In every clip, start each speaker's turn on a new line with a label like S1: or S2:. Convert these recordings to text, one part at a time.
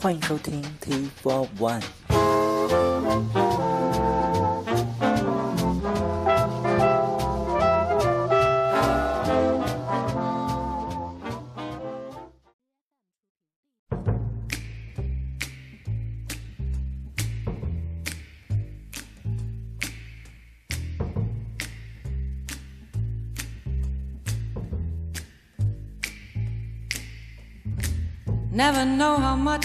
S1: 欢迎收听 T Four One。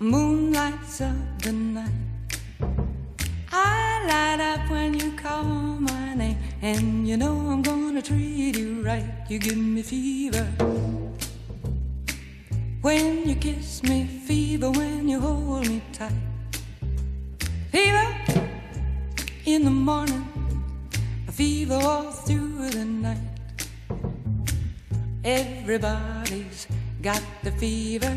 S2: moon lights up the night. I light up when you call my name, and you know I'm gonna treat you right. You give me fever. When you kiss me, fever when you hold me tight. Fever in the morning, a fever all through the night. Everybody's got the fever,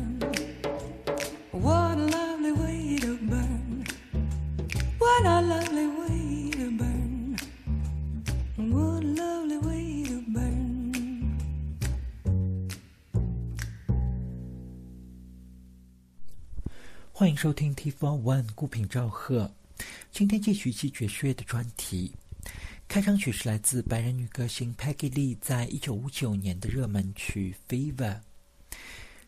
S1: 欢迎收听 T Four One 孤品赵贺。今天继续一期爵士乐的专题。开场曲是来自白人女歌星 Peggy Lee 在一九五九年的热门曲《Fever》。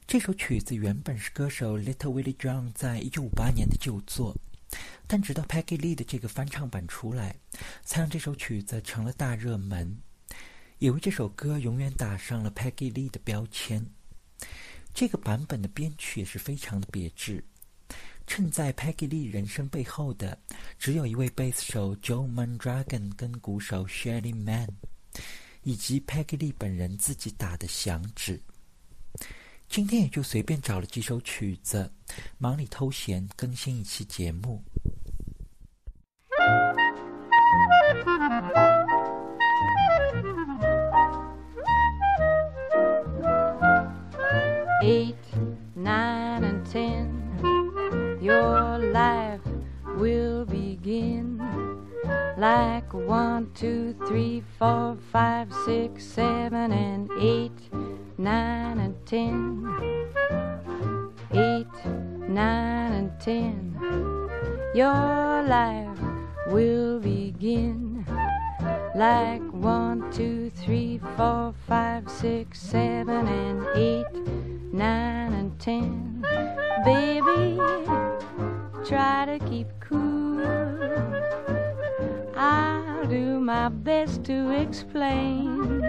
S1: 这首曲子原本是歌手 Little Willie John 在一九五八年的旧作，但直到 Peggy Lee 的这个翻唱版出来，才让这首曲子成了大热门，也为这首歌永远打上了 Peggy Lee 的标签。这个版本的编曲也是非常的别致。衬在 Peggy Lee 人生背后的，只有一位贝斯手 Joe Mandragon 跟鼓手 Shelly Man，以及 Peggy Lee 本人自己打的响指。今天也就随便找了几首曲子，忙里偷闲更新一期节目。
S2: Like one, two, three, four, five, six, seven, and eight, nine, and ten. Eight, nine, and ten, your life will begin. Like one, two, three, four, five, six, seven, and eight, my to explain.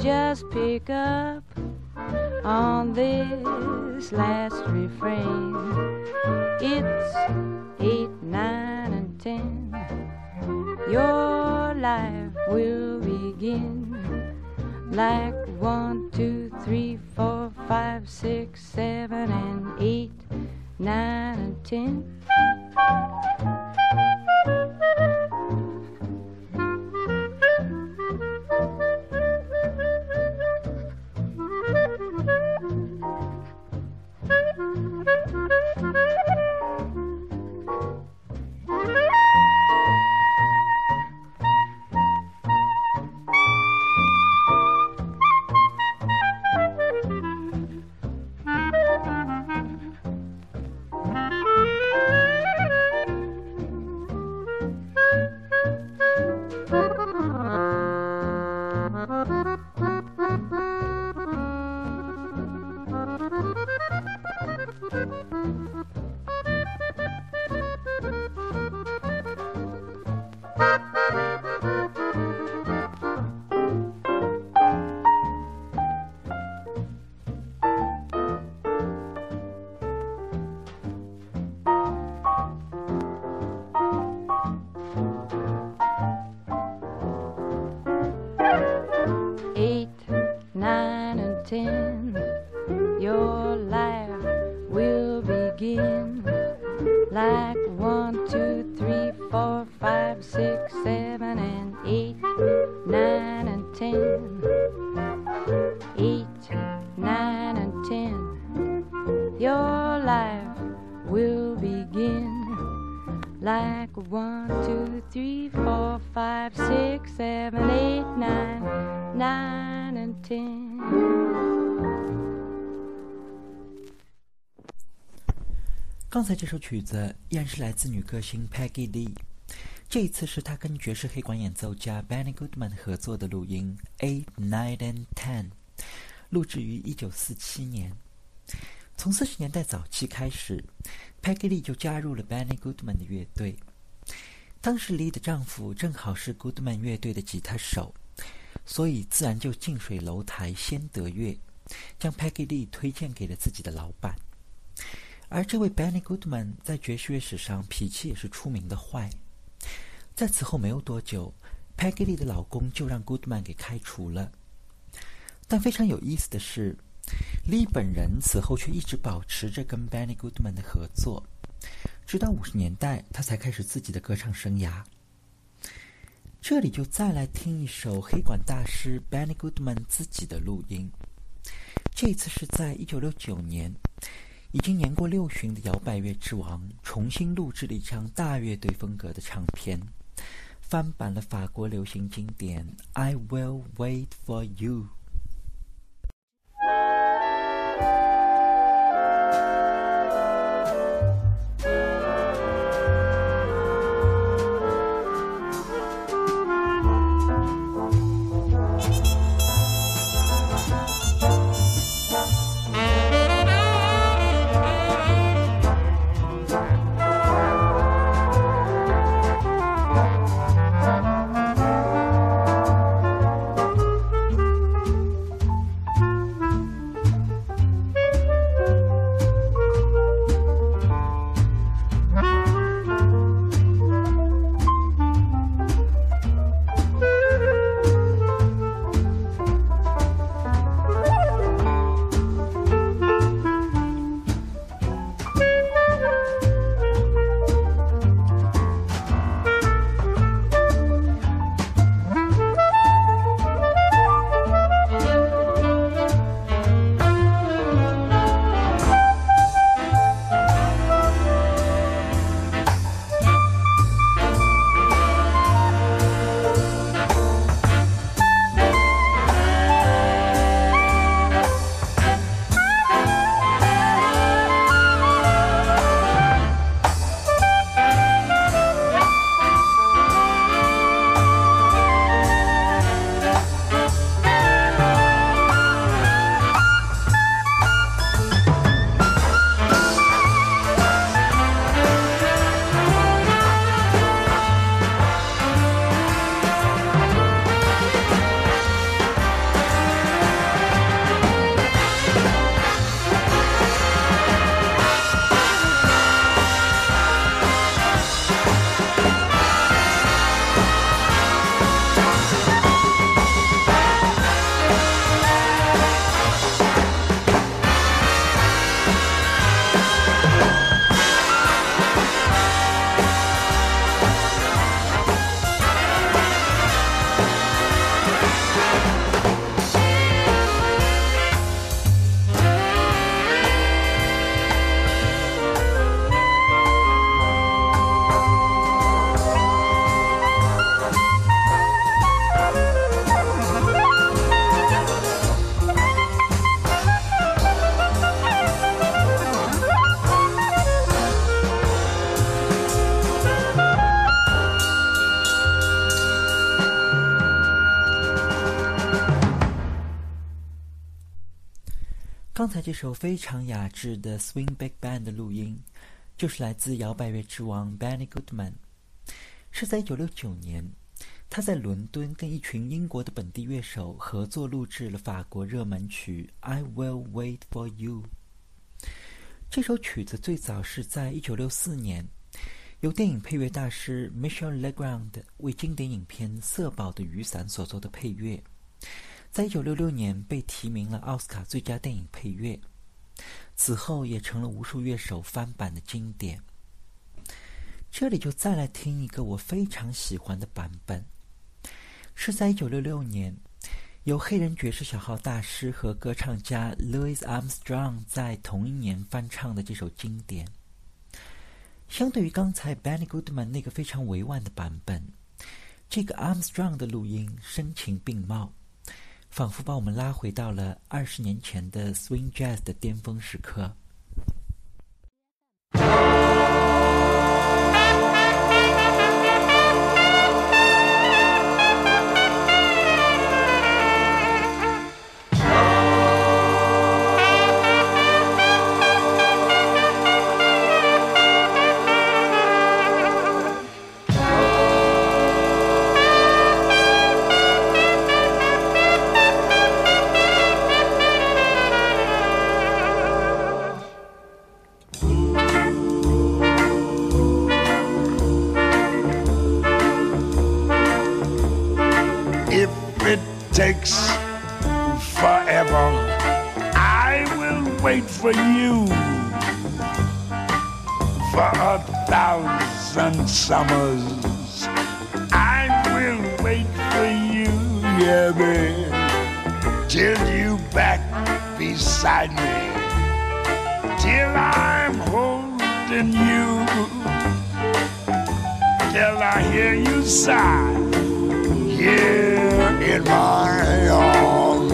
S2: Just pick up on this last refrain. It's eight, nine, and ten. Your life will begin like
S1: 刚才这首曲子依然是来自女歌星 Peggy Lee，这一次是她跟爵士黑管演奏家 Benny Goodman 合作的录音《Eight, Nine and Ten》，录制于一九四七年。从四十年代早期开始，Peggy Lee 就加入了 Benny Goodman 的乐队。当时 Lee 的丈夫正好是 Goodman 乐队的吉他手，所以自然就近水楼台先得月，将 Peggy Lee 推荐给了自己的老板。而这位 Benny Goodman 在爵士乐史上脾气也是出名的坏。在此后没有多久，Peggy Lee 的老公就让 Goodman 给开除了。但非常有意思的是，Lee 本人此后却一直保持着跟 Benny Goodman 的合作，直到五十年代，他才开始自己的歌唱生涯。这里就再来听一首黑管大师 Benny Goodman 自己的录音，这次是在一九六九年。已经年过六旬的摇摆乐之王重新录制了一张大乐队风格的唱片，翻版了法国流行经典《I Will Wait for You》。这首非常雅致的 Swing Big Band 的录音，就是来自摇摆乐之王 Benny Goodman，是在1969年，他在伦敦跟一群英国的本地乐手合作录制了法国热门曲《I Will Wait for You》。这首曲子最早是在1964年，由电影配乐大师 Michel Legrand 为经典影片《色宝的雨伞》所做的配乐。在一九六六年被提名了奥斯卡最佳电影配乐，此后也成了无数乐手翻版的经典。这里就再来听一个我非常喜欢的版本，是在一九六六年由黑人爵士小号大师和歌唱家 Louis Armstrong 在同一年翻唱的这首经典。相对于刚才 Benny Goodman 那个非常委婉的版本，这个 Armstrong 的录音声情并茂。仿佛把我们拉回到了二十年前的 swing jazz 的巅峰时刻。
S3: Hear you sigh here in my arms.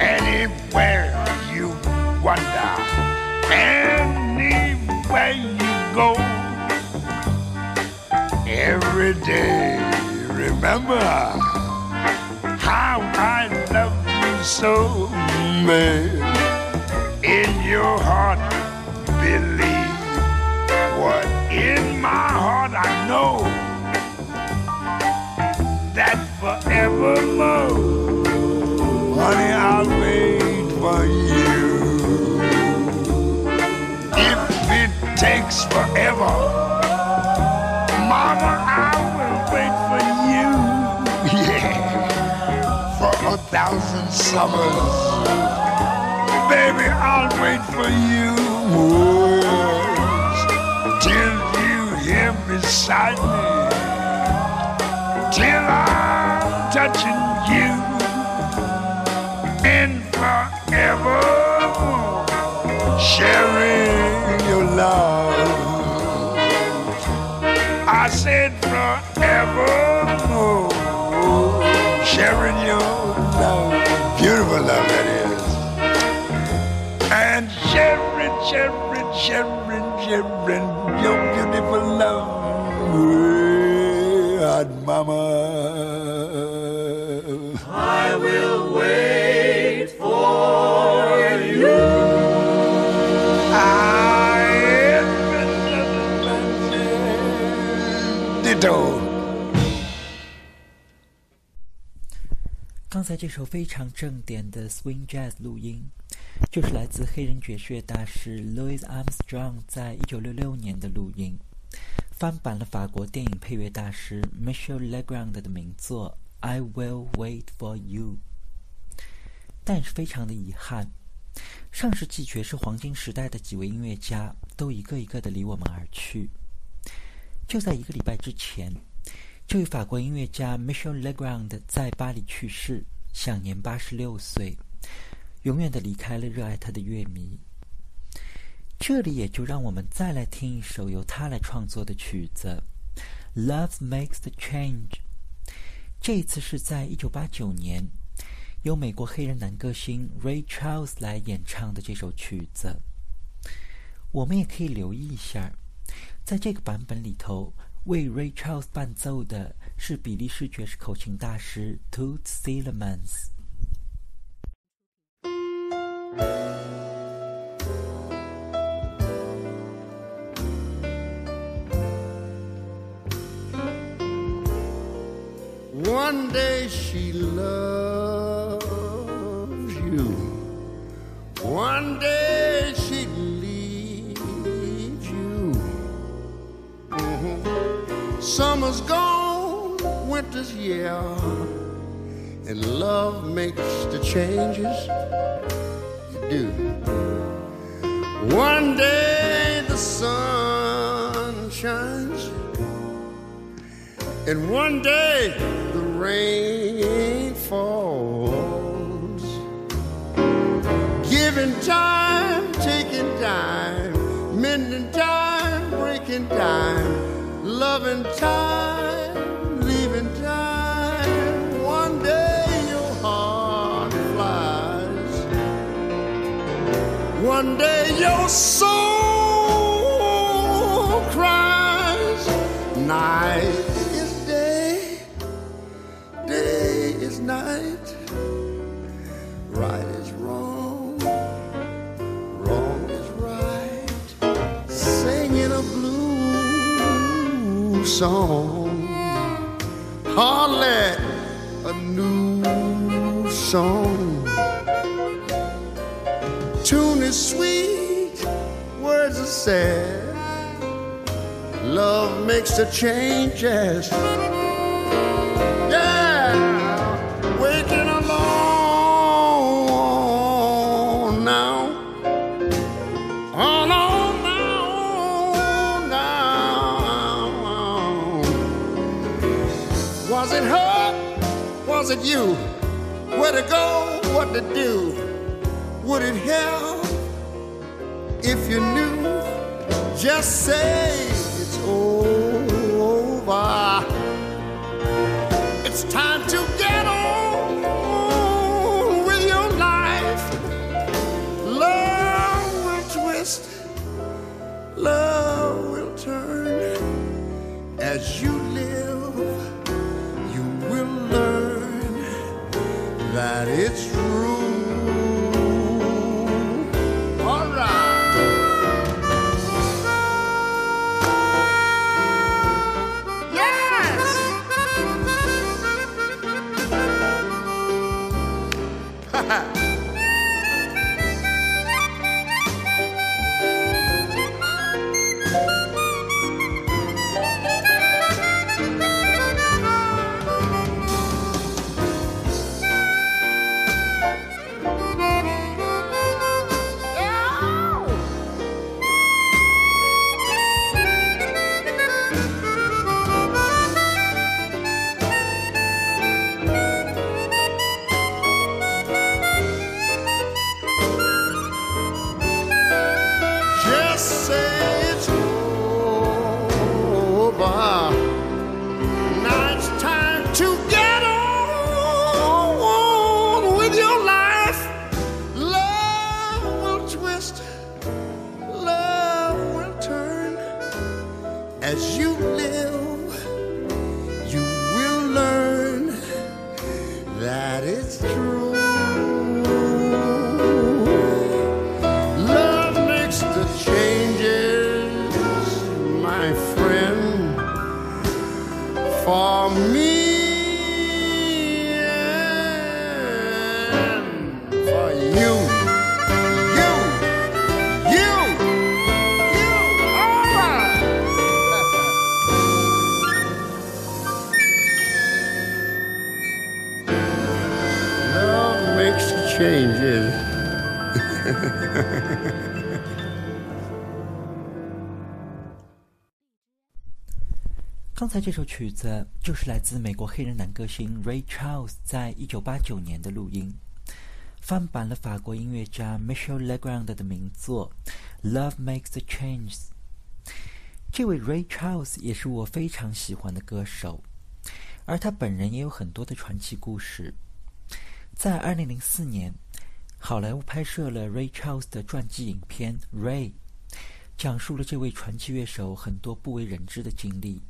S3: Anywhere you wander, anywhere you go every day. Remember how I love you so, man. In your heart, in my heart I know that forevermore, honey, I'll wait for you. If it takes forever, Mama, I will wait for you. Yeah, for a thousand summers. Baby, I'll wait for you. Beside me. Till I'm touching you. And forever sharing your love. I said forevermore, sharing your love. Beautiful love that is. And sharing, sharing, sharing, sharing your beautiful love With mama.
S4: I will wait for you.
S3: Ditto.
S1: 刚才这首非常正点的 swing jazz 录音，就是来自黑人爵士乐大师 Louis Armstrong 在一九六六年的录音， 翻版了法国电影配乐大师 Michel Legrand 的名作《I Will Wait for You》。但是非常的遗憾，上世纪爵士黄金时代的几位音乐家都一个一个的离我们而去。就在一个礼拜之前，这位法国音乐家 Michel Legrand 在巴黎去世，享年八十六岁，永远的离开了热爱他的乐迷。这里也就让我们再来听一首由他来创作的曲子《Love Makes the Change》。这次是在一九八九年，由美国黑人男歌星 Ray Charles 来演唱的这首曲子。我们也可以留意一下，在这个版本里头，为 Ray Charles 伴奏的是比利时爵士口琴大师 Toots Thielemans。
S5: One day she loves you. One day she leaves you. Mhm. Summer's gone, winter's here, and love makes the changes you do. One day the sun shines, and one day rain falls. Giving time, taking time, mending time, breaking time, loving time, leaving time. One day your heart flies. One day your soul song, hardly a new song. Tune is sweet, words are sad. Love makes the changes. It you? Where to go? What to do? Would it help if you knew? Just say it's over.
S1: 曲子就是来自美国黑人男歌星 Ray Charles 在一九八九年的录音，翻版了法国音乐家 Michel Legrand 的名作《Love Makes the Change》。这位 Ray Charles 也是我非常喜欢的歌手，而他本人也有很多的传奇故事。在二零零四年，好莱坞拍摄了 Ray Charles 的传记影片《Ray》，讲述了这位传奇乐手很多不为人知的经历。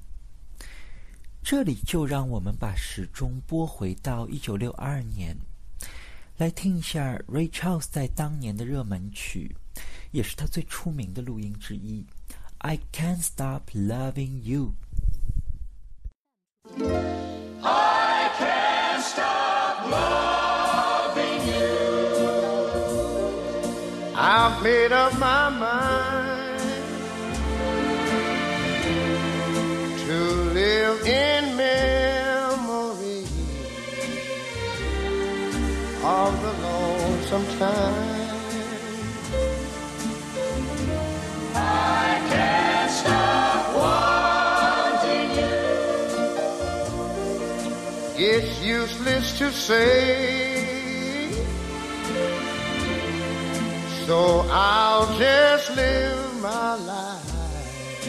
S1: 这里就让我们把时钟拨回到一九六二年来听一下 richards 在当年的热门曲也是他最出名的录音之一 i can't stop loving you
S3: i can't stop loving you
S5: i've made up my mind It's useless to say. So I'll just live my life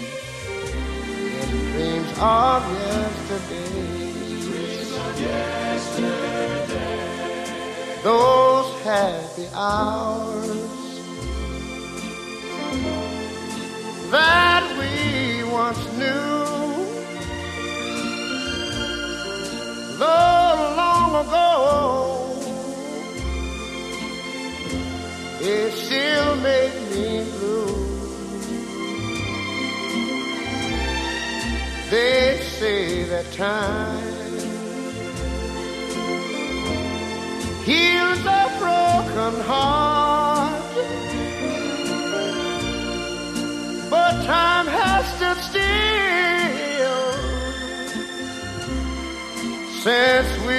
S5: in dreams of yesterday. Those happy hours that we once knew. Though long ago, it still make me blue. They say that time heals a broken heart, but time has stood still since we've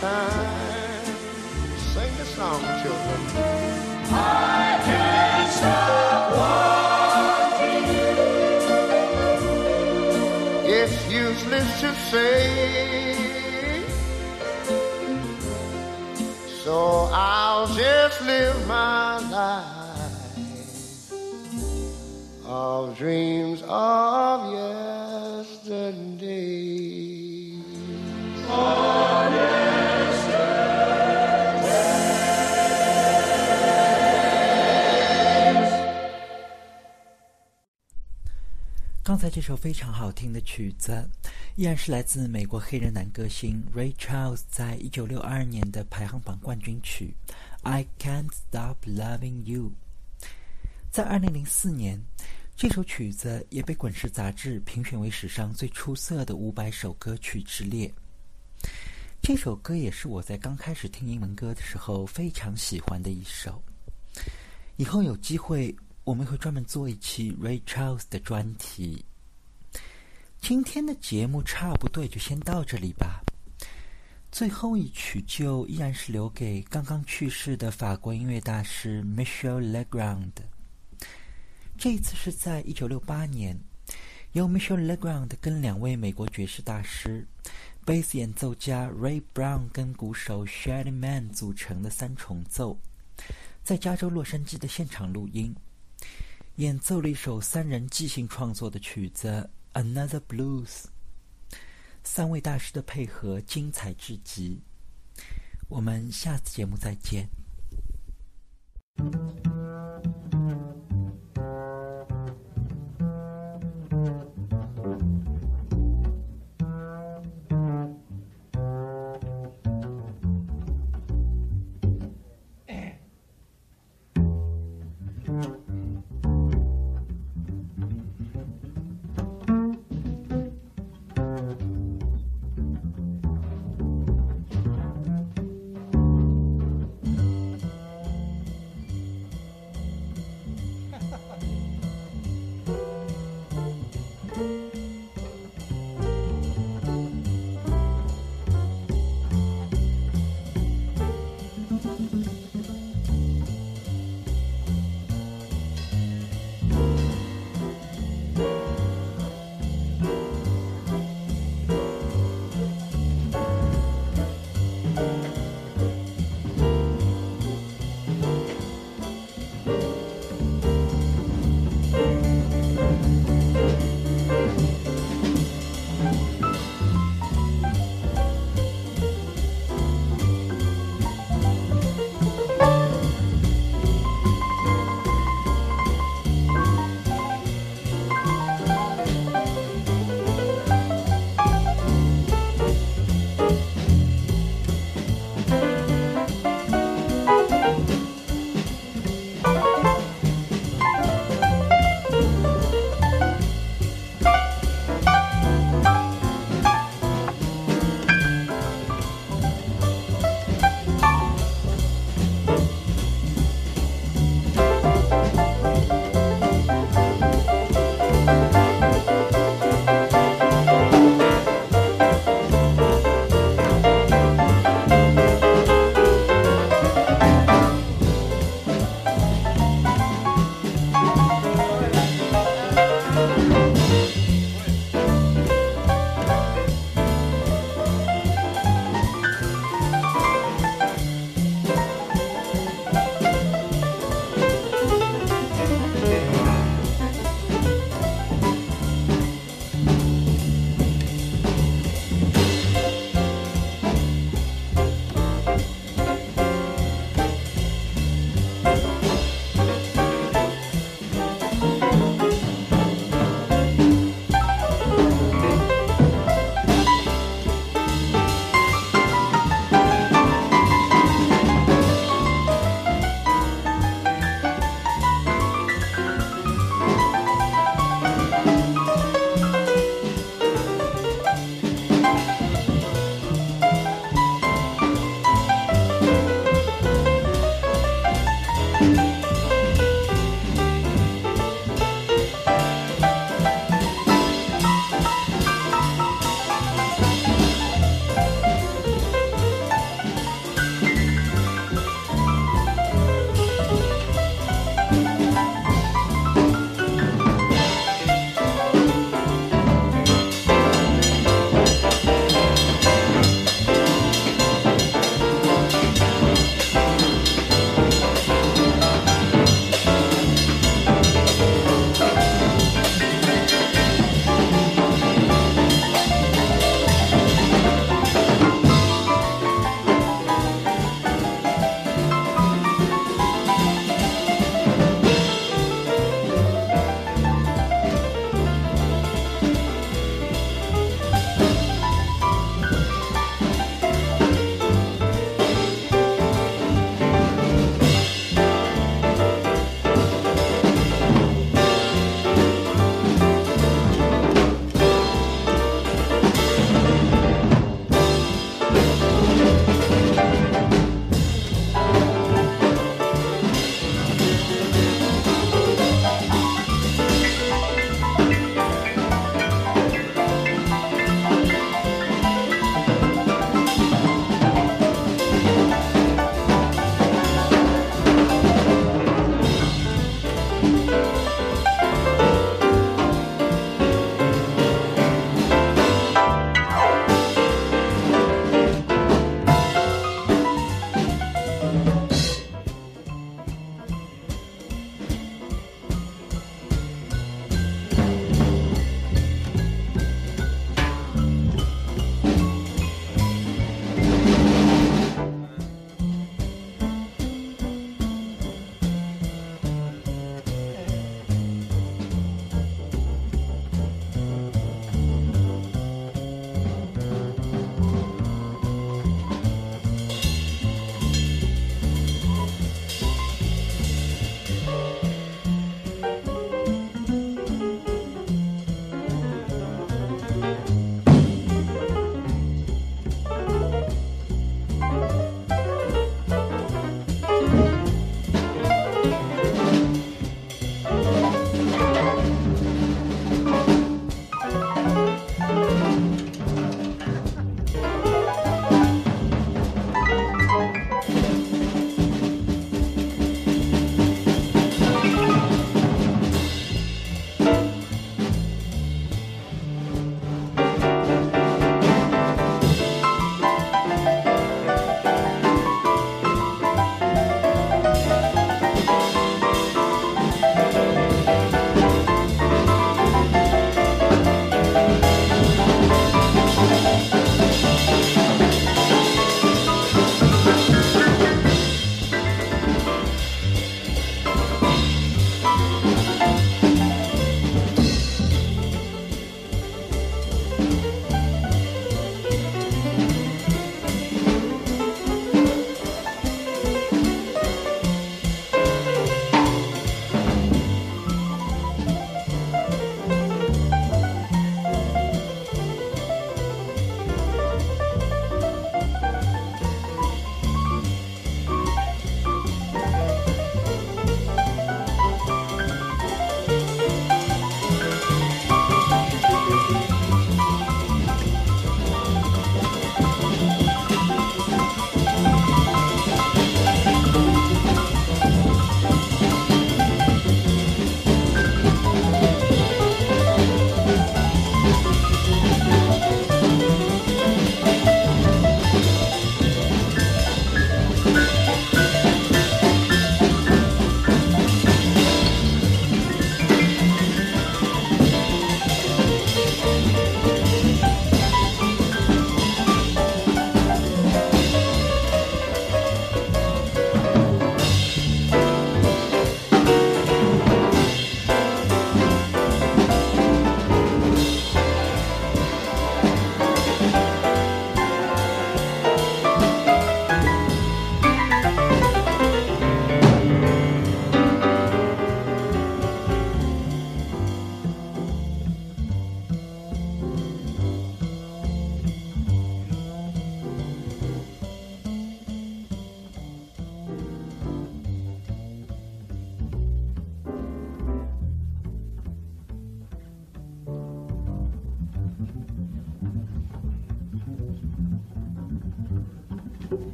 S3: Time.
S5: Sing the song, children.
S3: I can't stop wanting you.
S5: It's useless to say. So I'll just live my life of dreams
S1: 刚才这首非常好听的曲子，依然是来自美国黑人男歌星 Ray Charles 在一九六二年的排行榜冠军曲《I Can't Stop Loving You》。在二零零四年，这首曲子也被《滚石》杂志评选为史上最出色的五百首歌曲之列。这首歌也是我在刚开始听英文歌的时候非常喜欢的一首。以后有机会，我们会专门做一期 Ray Charles 的专题。今天的节目差不多就先到这里吧。最后一曲就依然是留给刚刚去世的法国音乐大师 Michel Legrand。这一次是在一九六八年，由 Michel Legrand 跟两位美国爵士大师、贝斯演奏家 Ray Brown 跟鼓手 Shady Man 组成的三重奏。在加州洛杉矶的现场录音，演奏了一首三人即兴创作的曲子《Another Blues》。三位大师的配合精彩至极。我们下次节目再见。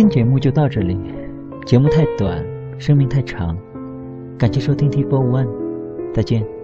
S1: 今天节目就到这里，节目太短，生命太长，感谢收听 T Four One，再见。